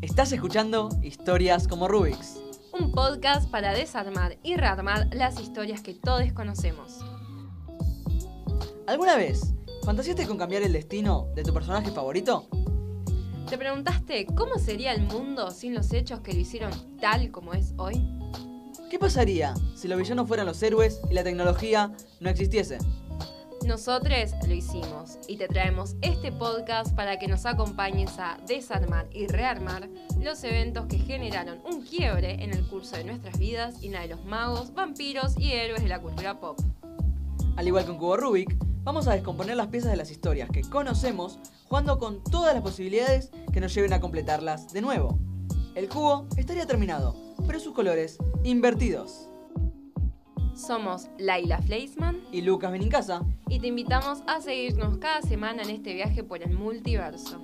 Estás escuchando Historias como Rubik's. Un podcast para desarmar y rearmar las historias que todos conocemos. ¿Alguna vez fantaseaste con cambiar el destino de tu personaje favorito? ¿Te preguntaste cómo sería el mundo sin los hechos que lo hicieron tal como es hoy? ¿Qué pasaría si los villanos fueran los héroes y la tecnología no existiese? Nosotros lo hicimos y te traemos este podcast para que nos acompañes a desarmar y rearmar los eventos que generaron un quiebre en el curso de nuestras vidas y la de los magos, vampiros y héroes de la cultura pop. Al igual que un cubo Rubik, vamos a descomponer las piezas de las historias que conocemos jugando con todas las posibilidades que nos lleven a completarlas de nuevo. El cubo estaría terminado, pero sus colores invertidos. Somos Laila Fleisman Y Lucas Benincasa. y te invitamos a seguirnos cada semana en este viaje por el multiverso.